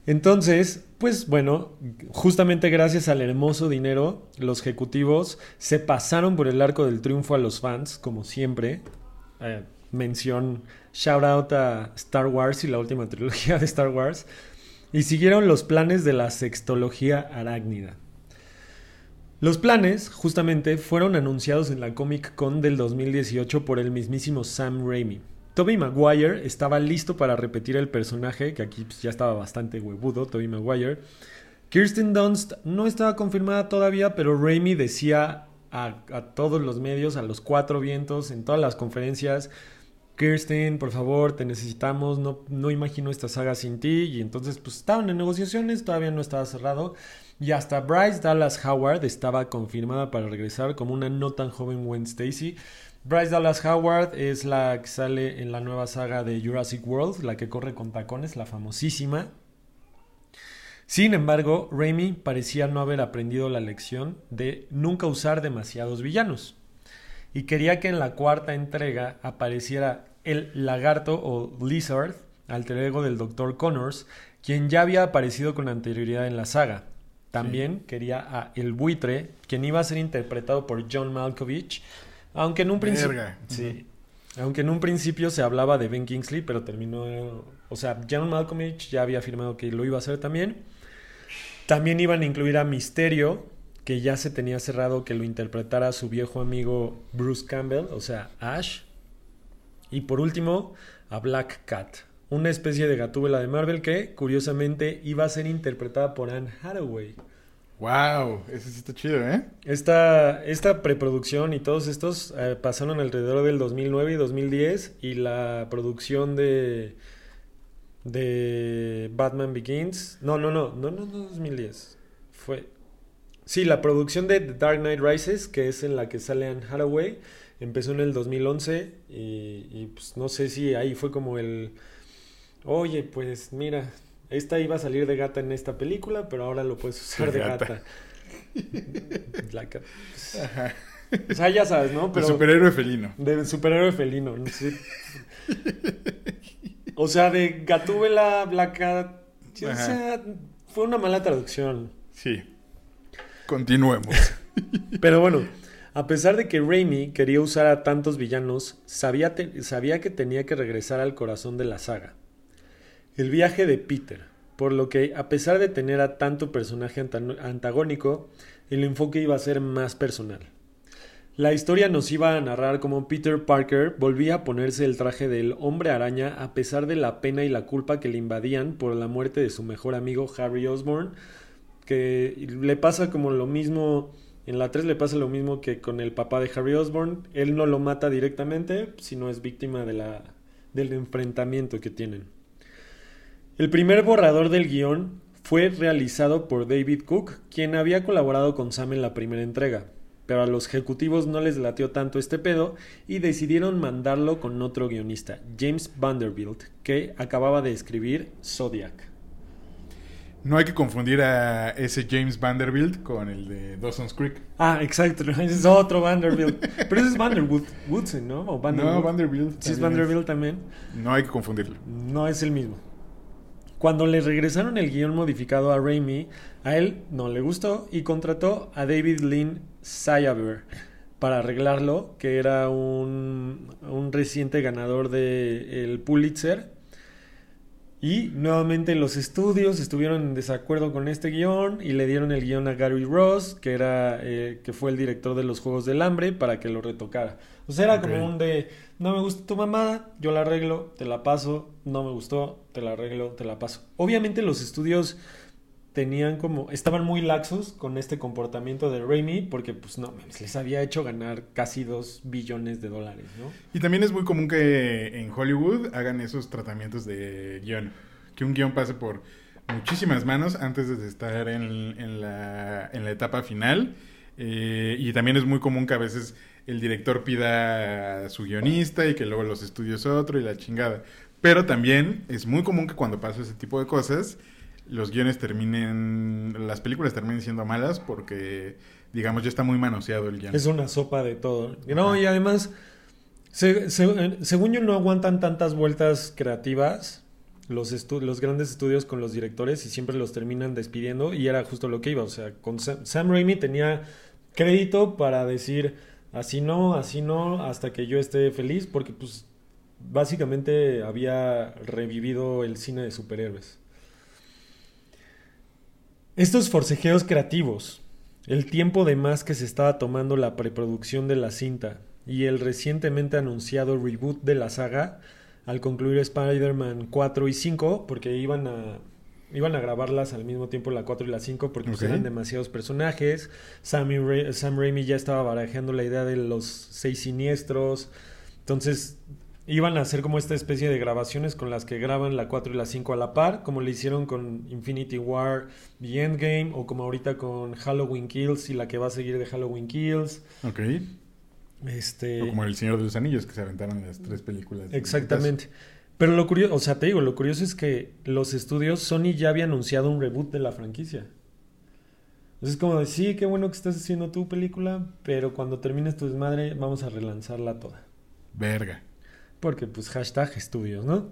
Entonces, pues bueno, justamente gracias al hermoso dinero, los ejecutivos se pasaron por el arco del triunfo a los fans, como siempre. Eh, mención, shout out a Star Wars y la última trilogía de Star Wars. Y siguieron los planes de la sextología arácnida. Los planes, justamente, fueron anunciados en la Comic Con del 2018 por el mismísimo Sam Raimi. Toby Maguire estaba listo para repetir el personaje, que aquí pues, ya estaba bastante huevudo, Toby Maguire. Kirsten Dunst no estaba confirmada todavía, pero Raimi decía a, a todos los medios, a los cuatro vientos, en todas las conferencias, Kirsten, por favor, te necesitamos, no, no imagino esta saga sin ti. Y entonces, pues estaban en negociaciones, todavía no estaba cerrado. Y hasta Bryce Dallas Howard estaba confirmada para regresar como una no tan joven Gwen Stacy. Bryce Dallas Howard es la que sale en la nueva saga de Jurassic World, la que corre con tacones, la famosísima. Sin embargo, Raimi parecía no haber aprendido la lección de nunca usar demasiados villanos. Y quería que en la cuarta entrega apareciera el lagarto o Lizard, alter ego del Dr. Connors, quien ya había aparecido con anterioridad en la saga. También quería a El Buitre, quien iba a ser interpretado por John Malkovich, aunque en un principio... Aunque en un principio se hablaba de Ben Kingsley, pero terminó... O sea, John Malkovich ya había afirmado que lo iba a hacer también. También iban a incluir a Misterio, que ya se tenía cerrado que lo interpretara su viejo amigo Bruce Campbell, o sea, Ash. Y por último, a Black Cat, una especie de gatúbela de Marvel que, curiosamente, iba a ser interpretada por Anne Hathaway. Wow, sí está chido, ¿eh? Esta, esta preproducción y todos estos eh, pasaron alrededor del 2009 y 2010 y la producción de de Batman Begins, no, no, no, no, no, no 2010. Fue Sí, la producción de The Dark Knight Rises, que es en la que sale Anne Hathaway, empezó en el 2011 y, y pues no sé si ahí fue como el Oye, pues mira, esta iba a salir de gata en esta película, pero ahora lo puedes usar De de gata. gata. La ca- O sea, ya sabes, ¿no? De Pero superhéroe felino. de superhéroe felino. no sé. O sea, de Gatúbela, Black Cat. O sea, fue una mala traducción. Sí. Continuemos. Pero bueno, a pesar de que Raimi quería usar a tantos villanos, sabía, sabía que tenía que regresar al corazón de la saga. El viaje de Peter, por lo que a pesar de tener a tanto personaje anta- antagónico, el enfoque iba a ser más personal. La historia nos iba a narrar cómo Peter Parker volvía a ponerse el traje del hombre araña a pesar de la pena y la culpa que le invadían por la muerte de su mejor amigo Harry Osborn, que le pasa como lo mismo, en la 3 le pasa lo mismo que con el papá de Harry Osborn, él no lo mata directamente, sino es víctima de la, del enfrentamiento que tienen. El primer borrador del guion fue realizado por David Cook, quien había colaborado con Sam en la primera entrega, pero a los ejecutivos no les latió tanto este pedo y decidieron mandarlo con otro guionista, James Vanderbilt, que acababa de escribir Zodiac. No hay que confundir a ese James Vanderbilt con el de Dawson's Creek. Ah, exacto, ese es otro Vanderbilt. Pero ese es Vanderwood, Woodson, ¿no? O. No, Vanderbilt. Sí, es Vanderbilt también. No hay que confundirlo. No es el mismo. Cuando le regresaron el guion modificado a Raimi, a él no le gustó y contrató a David Lynn Sayaber para arreglarlo, que era un, un reciente ganador del Pulitzer. Y nuevamente los estudios estuvieron en desacuerdo con este guion y le dieron el guion a Gary Ross, que, era, eh, que fue el director de los Juegos del Hambre, para que lo retocara. O sea, era como un de, no me gusta tu mamá, yo la arreglo, te la paso, no me gustó, te la arreglo, te la paso. Obviamente los estudios tenían como, estaban muy laxos con este comportamiento de Raimi, porque pues no, les había hecho ganar casi dos billones de dólares, ¿no? Y también es muy común que en Hollywood hagan esos tratamientos de guion. Que un guion pase por muchísimas manos antes de estar en, en la, en la etapa final. Eh, y también es muy común que a veces el director pida a su guionista y que luego los estudios otro y la chingada. Pero también es muy común que cuando pasa ese tipo de cosas, los guiones terminen, las películas terminen siendo malas porque, digamos, ya está muy manoseado el guion. Es una sopa de todo. No, y además, se- se- según yo no aguantan tantas vueltas creativas los, los grandes estudios con los directores y siempre los terminan despidiendo y era justo lo que iba. O sea, con Sam, Sam Raimi tenía crédito para decir así no, así no, hasta que yo esté feliz porque pues básicamente había revivido el cine de superhéroes. Estos forcejeos creativos, el tiempo de más que se estaba tomando la preproducción de la cinta y el recientemente anunciado reboot de la saga al concluir Spider-Man 4 y 5, porque iban a, iban a grabarlas al mismo tiempo la 4 y la 5 porque pues, eran demasiados personajes. Sam, Ra- Sam Raimi ya estaba barajeando la idea de los seis siniestros. Entonces iban a hacer como esta especie de grabaciones con las que graban la 4 y la 5 a la par, como le hicieron con Infinity War y Endgame, o como ahorita con Halloween Kills y la que va a seguir de Halloween Kills. Ok. Este, O como El Señor de los Anillos, que se aventaron las tres películas. Exactamente. Pero lo curioso, o sea, te digo, lo curioso es que los estudios, Sony ya había anunciado un reboot de la franquicia. Entonces es como de, sí, qué bueno que estás haciendo tu película, pero cuando termines tu desmadre vamos a relanzarla toda. Verga. Porque pues hashtag estudios, ¿no?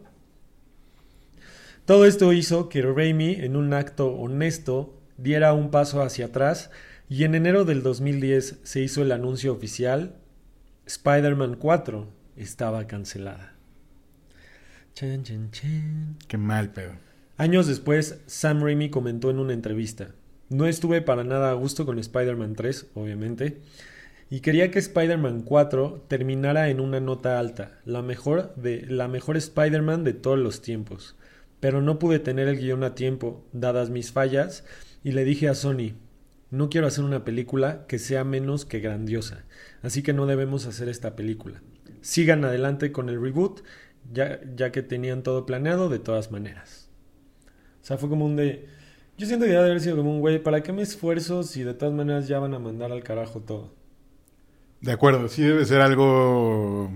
Todo esto hizo que Raimi, en un acto honesto, diera un paso hacia atrás y en enero del 2010 se hizo el anuncio oficial, Spider-Man 4 estaba cancelada. Chan, chan, chan. Qué mal pedo. Años después, Sam Raimi comentó en una entrevista, no estuve para nada a gusto con Spider-Man 3, obviamente, y quería que Spider-Man 4 terminara en una nota alta, la mejor, de, la mejor Spider-Man de todos los tiempos. Pero no pude tener el guion a tiempo, dadas mis fallas, y le dije a Sony, no quiero hacer una película que sea menos que grandiosa, así que no debemos hacer esta película. Sigan adelante con el reboot, ya, ya que tenían todo planeado de todas maneras. O sea, fue como un de... Yo siento que debe haber sido como un güey, ¿para qué me esfuerzo si de todas maneras ya van a mandar al carajo todo? De acuerdo, sí debe ser algo.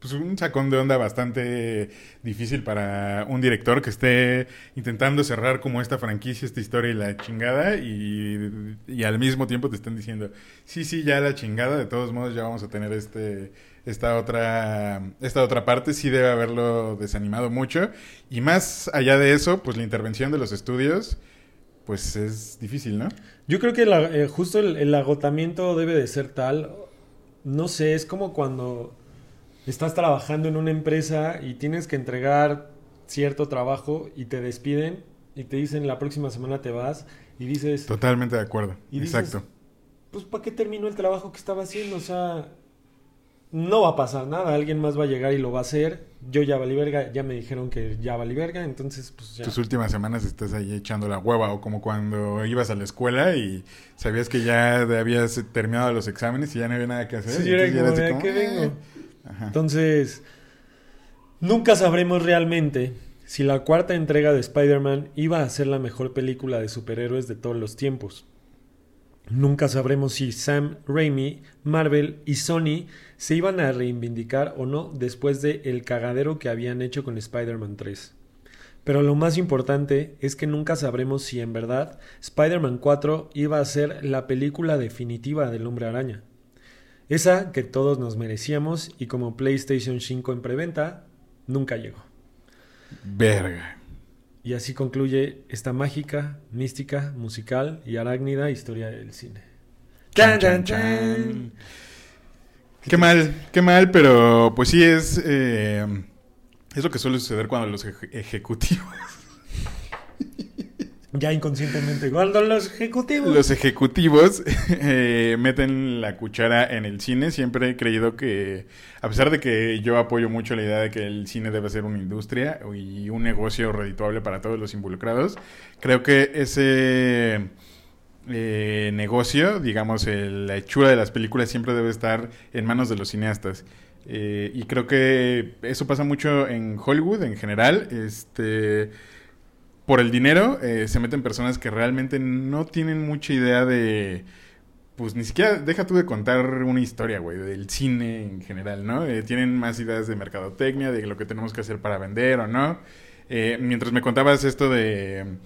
Pues un sacón de onda bastante difícil para un director que esté intentando cerrar como esta franquicia, esta historia y la chingada, y, al mismo tiempo te están diciendo, sí, sí, ya la chingada, de todos modos ya vamos a tener este esta otra esta otra parte, sí debe haberlo desanimado mucho, y más allá de eso, pues la intervención de los estudios, pues es difícil, ¿no? Yo creo que la- eh, justo el agotamiento debe de ser tal, no sé, es como cuando estás trabajando en una empresa y tienes que entregar cierto trabajo y te despiden y te dicen la próxima semana te vas y dices, Totalmente de acuerdo, Y dices- exacto. pues ¿para qué terminó el trabajo que estaba haciendo? O sea, no va a pasar nada, alguien más va a llegar y lo va a hacer. Yo ya valí verga, ya me dijeron que ya valí verga, entonces pues ya. tus últimas semanas estás ahí echando la hueva o como cuando ibas a la escuela y sabías que ya habías terminado los exámenes y ya no había nada que hacer. Sí. Entonces, nunca sabremos realmente si la cuarta entrega de Spider-Man iba a ser la mejor película de superhéroes de todos los tiempos. Nunca sabremos si Sam Raimi, Marvel y Sony se iban a reivindicar o no después de el cagadero que habían hecho con Spider-Man 3. Pero lo más importante es que nunca sabremos si en verdad Spider-Man 4 iba a ser la película definitiva del hombre araña. Esa que todos nos merecíamos y como PlayStation 5 en preventa, nunca llegó. Verga. Y así concluye esta mágica, mística, musical y arácnida historia del cine. Chan, chan, chan. Qué mal, qué mal, pero pues sí es, eh, es lo que suele suceder cuando los eje- ejecutivos, Ya inconscientemente, cuando los ejecutivos... los ejecutivos eh, meten la cuchara en el cine. Siempre he creído que, a pesar de que yo apoyo mucho la idea de que el cine debe ser una industria y un negocio redituable para todos los involucrados, creo que ese eh, negocio, digamos, el- la hechura de las películas siempre debe estar en manos de los cineastas. Eh, y creo que eso pasa mucho en Hollywood en general. Este, por el dinero eh, se meten personas que realmente no tienen mucha idea de pues ni siquiera deja tú de contar una historia, güey, del cine en general, ¿no? Eh, tienen más ideas de mercadotecnia, de lo que tenemos que hacer para vender o no. Eh, mientras me contabas esto de,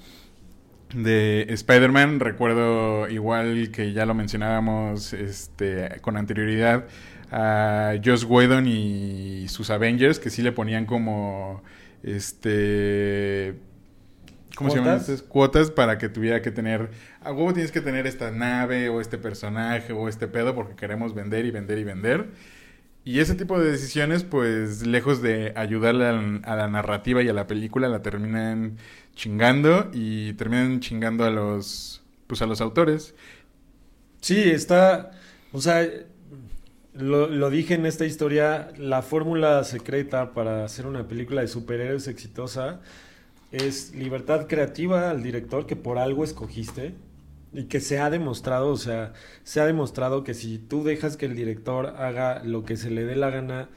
de Spider-Man, recuerdo igual que ya lo mencionábamos este, con anterioridad a Joss Whedon y sus Avengers, que sí le ponían como este ¿Cómo se llaman estas? Cuotas para que tuviera que tener. A huevo tienes que tener esta nave o este personaje o este pedo porque queremos vender y vender y vender. Y ese tipo de decisiones, pues, lejos de ayudarle a la, narrativa y a la película, la terminan chingando y terminan chingando a los, pues, a los autores. Sí, está, o sea, lo, lo dije en esta historia, la fórmula secreta para hacer una película de superhéroes exitosa es libertad creativa al director que por algo escogiste y que se ha demostrado, o sea, se ha demostrado que si tú dejas que el director haga lo que se le dé la gana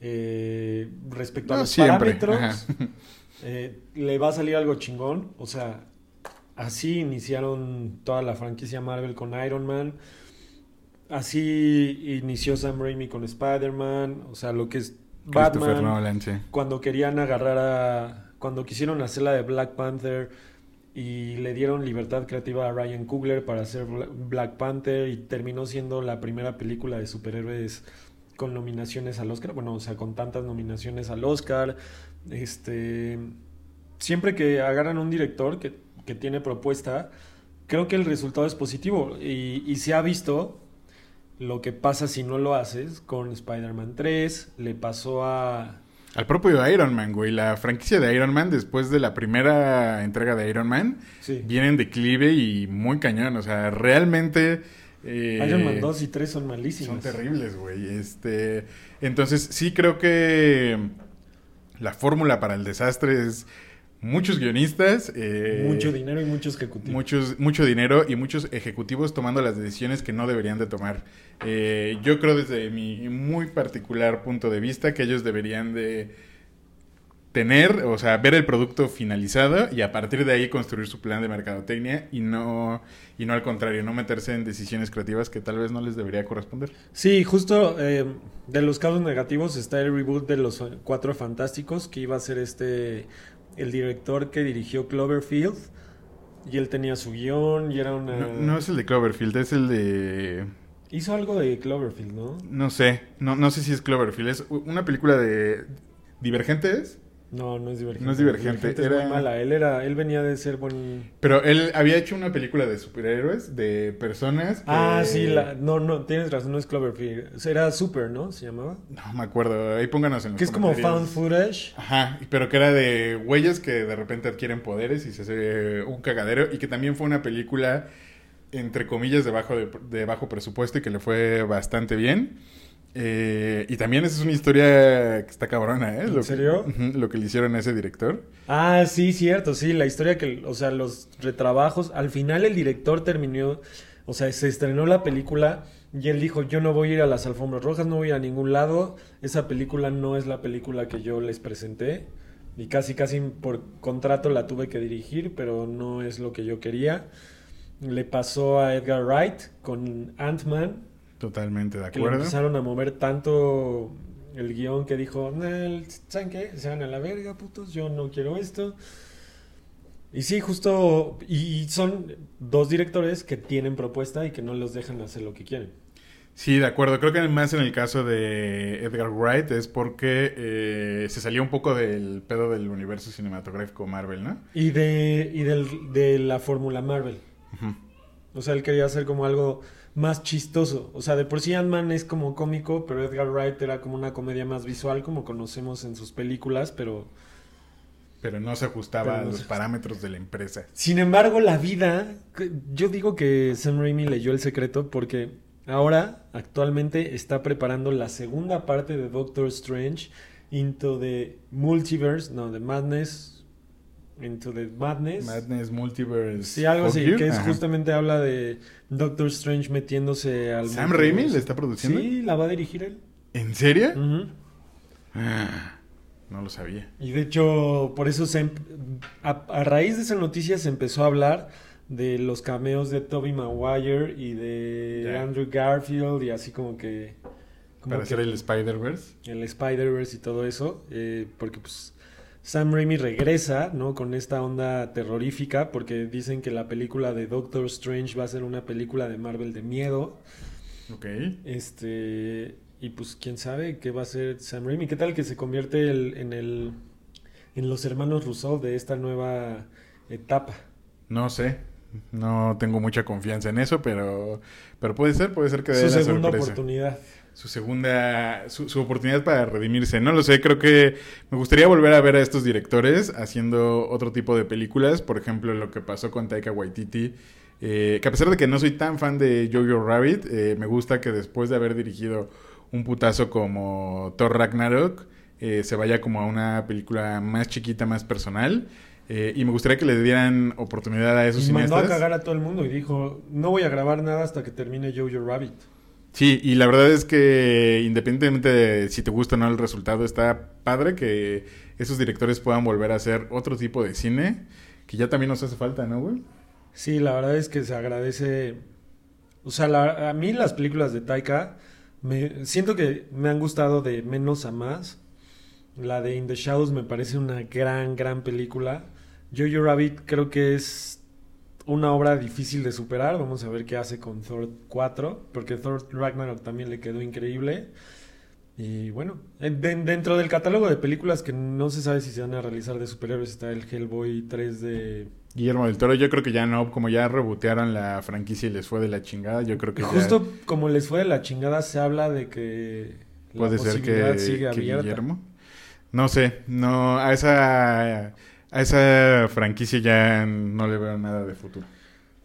eh, respecto a los parámetros, eh, le va a salir algo chingón. O sea, así iniciaron toda la franquicia Marvel con Iron Man. Así inició Sam Raimi con Spider-Man. O sea, lo que es Batman. Cuando querían agarrar a cuando quisieron hacer la de Black Panther y le dieron libertad creativa a Ryan Coogler para hacer Black Panther y terminó siendo la primera película de superhéroes con nominaciones al Oscar, bueno, o sea, con tantas nominaciones al Oscar. Este, siempre que agarran un director que, que tiene propuesta, creo que el resultado es positivo y, y se ha visto lo que pasa si no lo haces con Spider-Man 3, le pasó a al propio Iron Man, güey. La franquicia de Iron Man, después de la primera entrega de Iron Man, viene en declive y muy cañón. O sea, realmente. Eh, Iron Man 2 y 3 son malísimos. Son terribles, güey. Este, entonces, sí creo que la fórmula para el desastre es muchos guionistas. Eh, mucho dinero y muchos ejecutivos. Muchos, mucho dinero y muchos ejecutivos tomando las decisiones que no deberían de tomar. Eh, yo creo desde mi muy particular punto de vista que ellos deberían de tener, o sea, ver el producto finalizado y a partir de ahí construir su plan de mercadotecnia y no y no al contrario, no meterse en decisiones creativas que tal vez no les debería corresponder. Sí, justo eh, de los casos negativos está el reboot de los Cuatro Fantásticos que iba a ser este el director que dirigió Cloverfield. Y él tenía su guion y era una... No, es el de Cloverfield, es el de... Hizo algo de Cloverfield, ¿no? No sé, no, no sé si es Cloverfield. Es una película de... ¿Divergentes? No, no es divergente. No es divergente. era... muy mala. Él era, él venía de ser buen. Pero él había hecho una película de superhéroes, de personas. Ah, sí, la... no, no, tienes razón, no es Cloverfield. Era Super, ¿no? Se llamaba. No me acuerdo. Ahí pónganos en los Que es como found footage. Ajá, pero que era de huellas que de repente adquieren poderes y se hace un cagadero. Y que también fue una película entre comillas de bajo, de bajo presupuesto y que le fue bastante bien. Eh, y también esa es una historia que está cabrona, ¿eh? ¿En serio? lo que le hicieron a ese director. Ah, sí, cierto, sí, la historia que, o sea, los retrabajos, al final el director terminó, o sea, se estrenó la película y él dijo, yo no voy a ir a las alfombras rojas, no voy a ir a ningún lado, esa película no es la película que yo les presenté y casi, casi por contrato la tuve que dirigir, pero no es lo que yo quería. Le pasó a Edgar Wright con Ant-Man Totalmente de acuerdo. Que empezaron a mover tanto el guion que dijo, ¿saben qué? Se van a la verga, putos, yo no quiero esto. Y sí, justo, y son dos directores que tienen propuesta y que no los dejan hacer lo que quieren. Sí, de acuerdo. Creo que más en el caso de Edgar Wright es porque eh, se salió un poco del pedo del universo cinematográfico Marvel, ¿no? Y de, y del, de la fórmula Marvel. O sea, él quería hacer como algo más chistoso. O sea, de por sí Ant-Man es como cómico, pero Edgar Wright era como una comedia más visual, como conocemos en sus películas, pero... Pero no se ajustaba a los parámetros de la empresa. Sin embargo, la vida... Yo digo que Sam Raimi leyó el secreto porque ahora, actualmente, está preparando la segunda parte de Doctor Strange Into the Multiverse, no, The Madness, Into the Madness. Madness Multiverse. Sí, algo así, que es justamente habla de Doctor Strange metiéndose al. ¿Sam Raimi le está produciendo? Sí, la va a dirigir él. ¿En serio? Ah, no lo sabía. Y de hecho, por eso se, a, raíz de esa noticia se empezó a hablar de los cameos de Toby Maguire y de. Andrew Garfield y así como que... como Para que hacer el Spider-Verse. el Spider-Verse y todo eso, eh, porque pues Sam Raimi regresa, ¿no? Con esta onda terrorífica, porque dicen que la película de Doctor Strange va a ser una película de Marvel de miedo, Ok. este, y pues quién sabe qué va a ser Sam Raimi, qué tal que se convierte el- en el, en los hermanos Rousseau de esta nueva etapa. No sé. No tengo mucha confianza en eso, pero, pero puede ser, puede ser que dé Su la segunda sorpresa. oportunidad. Su segunda, su, su oportunidad para redimirse. No lo sé, creo que me gustaría volver a ver a estos directores haciendo otro tipo de películas. Por ejemplo, lo que pasó con Taika Waititi. eh, que a pesar de que no soy tan fan de Jojo Rabbit, eh, me gusta que después de haber dirigido un putazo como Thor Ragnarok, eh, se vaya como a una película más chiquita, más personal. Eh, y me gustaría que le dieran oportunidad a esos Y mandó a cagar a todo el mundo y dijo, no voy a grabar nada hasta que termine Jojo Rabbit. Sí, y la verdad es que independientemente de si te gusta o no el resultado, está padre que esos directores puedan volver a hacer otro tipo de cine, que ya también nos hace falta, ¿no, güey? Sí, la verdad es que se agradece. O sea, la- a mí las películas de Taika me siento que me han gustado de menos a más. La de In the Shadows me parece una gran, gran película. Jojo Rabbit creo que es una obra difícil de superar. Vamos a ver qué hace con Thor 4, porque Thor Ragnarok también le quedó increíble. Y bueno, en- den- dentro del catálogo de películas que no se sabe si se van a realizar de superhéroes está el Hellboy 3 de Guillermo del Toro, yo creo que ya no, como ya rebotearon la franquicia y les fue de la chingada, yo creo que ya Justo como les fue de la chingada, se habla de que la puede ser que, sigue que. Guillermo. No sé, no, a esa, a esa franquicia ya no le veo nada de futuro.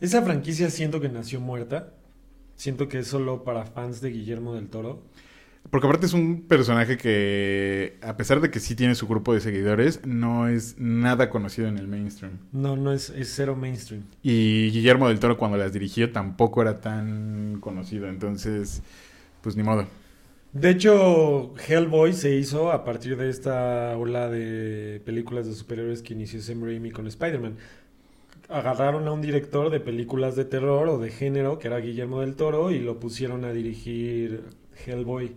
Esa franquicia siento que nació muerta. Siento que es solo para fans de Guillermo del Toro. Porque aparte es un personaje que, a pesar de que sí tiene su grupo de seguidores, no es nada conocido en el mainstream. No, no es, es cero mainstream. Y Guillermo del Toro cuando las dirigió tampoco era tan conocido, entonces, pues ni modo. De hecho, Hellboy se hizo a partir de esta ola de películas de superhéroes que inició Sam Raimi con Spider-Man. Agarraron a un director de películas de terror o de género, que era Guillermo del Toro, y lo pusieron a dirigir Hellboy.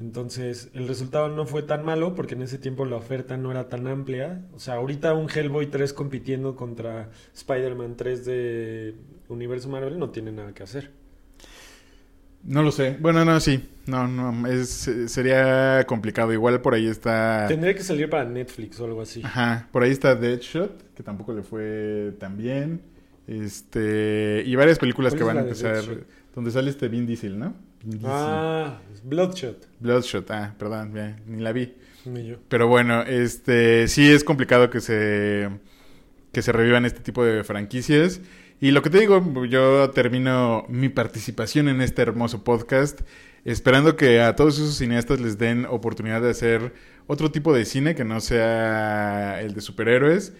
Entonces, el resultado no fue tan malo porque en ese tiempo la oferta no era tan amplia. O sea, ahorita un Hellboy 3 compitiendo contra Spider-Man 3 de Universo Marvel no tiene nada que hacer. No lo sé. Bueno, no, sí. No, no, es, sería complicado. Igual por ahí está... Tendría que salir para Netflix o algo así. Ajá, por ahí está Deadshot, que tampoco le fue tan bien. Este, y varias películas ¿Cuál que van a empezar, donde sale este Vin Diesel, ¿no? Vin Diesel. Ah, Bloodshot. Bloodshot, ah, perdón, ya, ni la vi. Ni yo. Pero bueno, este sí es complicado que se que se revivan este tipo de franquicias. Y lo que te digo, yo termino mi participación en este hermoso podcast esperando que a todos esos cineastas les den oportunidad de hacer otro tipo de cine que no sea el de superhéroes.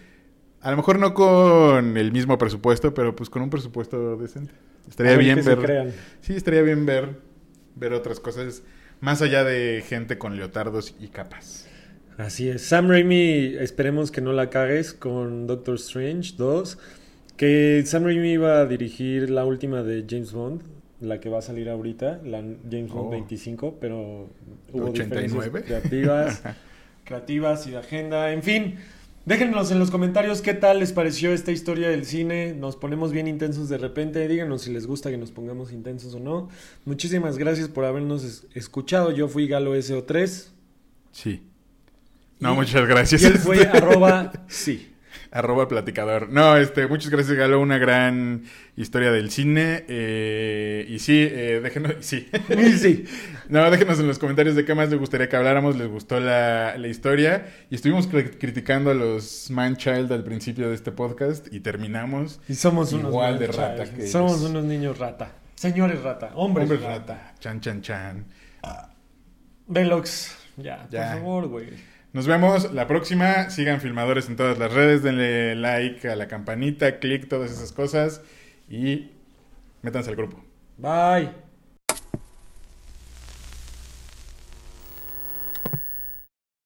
A lo mejor no con el mismo presupuesto, pero pues con un presupuesto decente. Estaría bien ver. Sí, estaría bien ver ver otras cosas más allá de gente con leotardos y capas. Así es. Sam Raimi, esperemos que no la cagues con Doctor Strange 2. Que Sam Raimi iba a dirigir la última de James Bond, la que va a salir ahorita, la James Bond Oh. 25, pero hubo 89. diferencias creativas, creativas y de agenda. En fin, déjenos en los comentarios qué tal les pareció esta historia del cine. Nos ponemos bien intensos de repente. Díganos si les gusta que nos pongamos intensos o no. Muchísimas gracias por habernos es- escuchado. Yo fui Galo SO3. Sí. No, Y- muchas gracias. Y él fue arroba sí. Arroba platicador. No, este, muchas gracias, Galo. Una gran historia del cine. eh, y sí, eh, déjenos, sí. Sí. No, déjenos en los comentarios de qué más les gustaría que habláramos. ¿Les gustó la, la historia? Y estuvimos cri- criticando a los Man-Child al principio de este podcast y terminamos. Y somos unos Igual de niños rata que Somos ellos. unos niños rata. Señores rata. Hombres, Hombres rata. rata. Chan, chan, chan. Velox. Ya, Ya. por favor, güey. Nos vemos la próxima. Sigan filmadores en todas las redes. Denle like a la campanita, click, todas esas cosas. Y métanse al grupo. Bye.